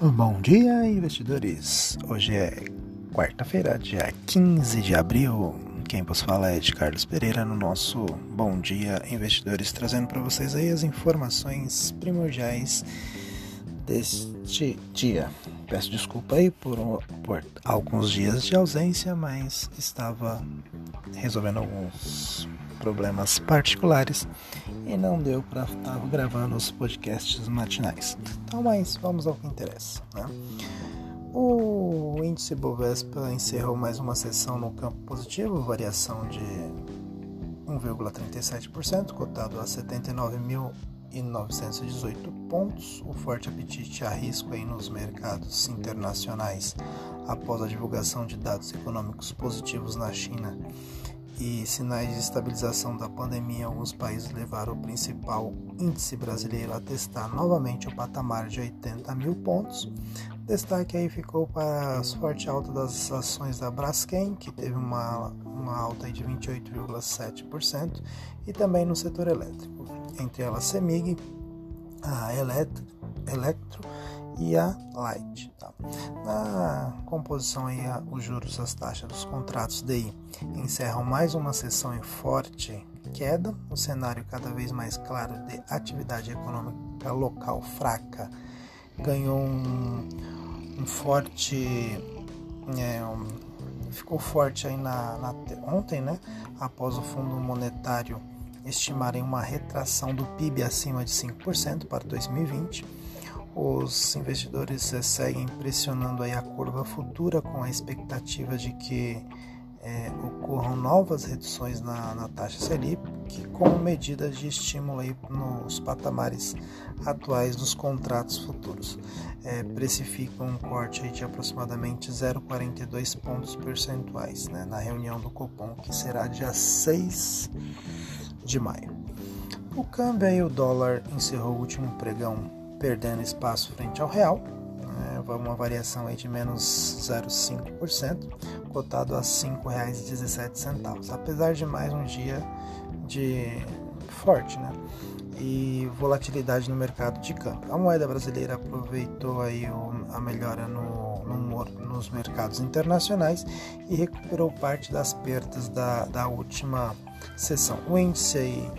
Bom dia, investidores! Hoje é quarta-feira, dia 15 de abril. Quem vos fala é de Carlos Pereira no nosso Bom Dia Investidores, trazendo para vocês aí as informações primordiais deste dia. Peço desculpa aí por, por alguns dias de ausência, mas estava resolvendo alguns problemas particulares e não deu para estar gravando os podcasts matinais. Então, mas vamos ao que interessa. Né? O índice Bovespa encerrou mais uma sessão no campo positivo, variação de 1,37%, cotado a 79.918 pontos. O forte apetite a risco aí nos mercados internacionais após a divulgação de dados econômicos positivos na China e sinais de estabilização da pandemia em alguns países levaram o principal índice brasileiro a testar novamente o patamar de 80 mil pontos. Destaque aí ficou para a forte alta das ações da Braskem, que teve uma, uma alta de 28,7%, e também no setor elétrico, entre elas Semig, a Eletro, Electro e a Light. Tá? Na composição aí, os juros, as taxas dos contratos DI encerram mais uma sessão em forte queda, o cenário cada vez mais claro de atividade econômica local fraca ganhou um, um forte é, um, ficou forte aí na, na, ontem, né? Após o Fundo Monetário estimarem uma retração do PIB acima de 5% para 2020 os investidores eh, seguem pressionando aí a curva futura com a expectativa de que é, ocorram novas reduções na, na, taxa Selic, que como medida de estímulo aí nos patamares atuais dos contratos futuros. É, precificam um corte aí de aproximadamente 0,42 pontos percentuais né, na reunião do Copom, que será dia 6 de maio. O câmbio aí, o dólar encerrou o último pregão perdendo espaço frente ao real, né, uma variação aí de menos 0,5%, cotado a R$ 5,17, apesar de mais um dia de forte, né? E volatilidade no mercado de câmbio. A moeda brasileira aproveitou aí a melhora no, no, nos mercados internacionais e recuperou parte das perdas da, da última sessão. O índice aí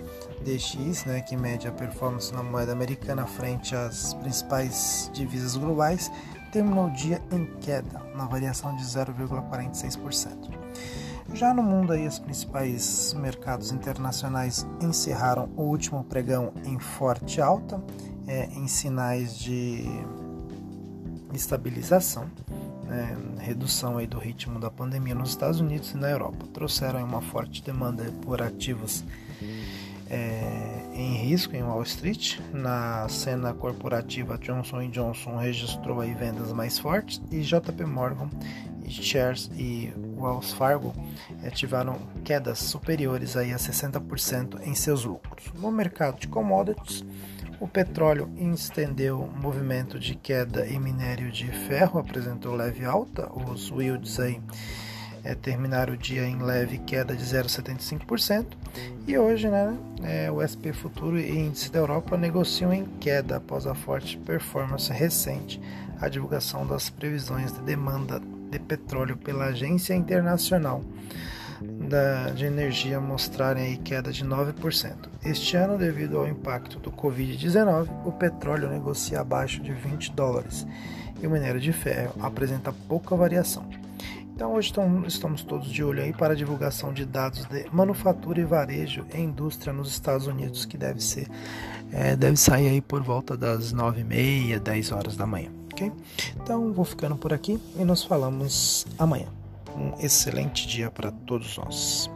DX, né, que mede a performance na moeda americana frente às principais divisas globais, terminou o dia em queda, na variação de 0,46%. Já no mundo, aí, os principais mercados internacionais encerraram o último pregão em forte alta, é, em sinais de estabilização, né, redução aí do ritmo da pandemia nos Estados Unidos e na Europa. Trouxeram uma forte demanda por ativos é, em risco em Wall Street. Na cena corporativa, Johnson Johnson registrou aí vendas mais fortes e JP Morgan, Shares e Wells Fargo tiveram quedas superiores aí a 60% em seus lucros. No mercado de commodities, o petróleo estendeu movimento de queda e minério de ferro apresentou leve alta, os yields aí é, terminar o dia em leve queda de 0,75% e hoje né, é, o SP Futuro e Índice da Europa negociam em queda após a forte performance recente, a divulgação das previsões de demanda de petróleo pela Agência Internacional da, de Energia mostrarem aí queda de 9%. Este ano, devido ao impacto do Covid-19, o petróleo negocia abaixo de 20 dólares e o minério de ferro apresenta pouca variação. Então hoje estamos todos de olho aí para a divulgação de dados de manufatura e varejo e indústria nos Estados Unidos, que deve ser é, deve sair aí por volta das 9h30, 10 horas da manhã, ok? Então vou ficando por aqui e nos falamos amanhã. Um excelente dia para todos nós.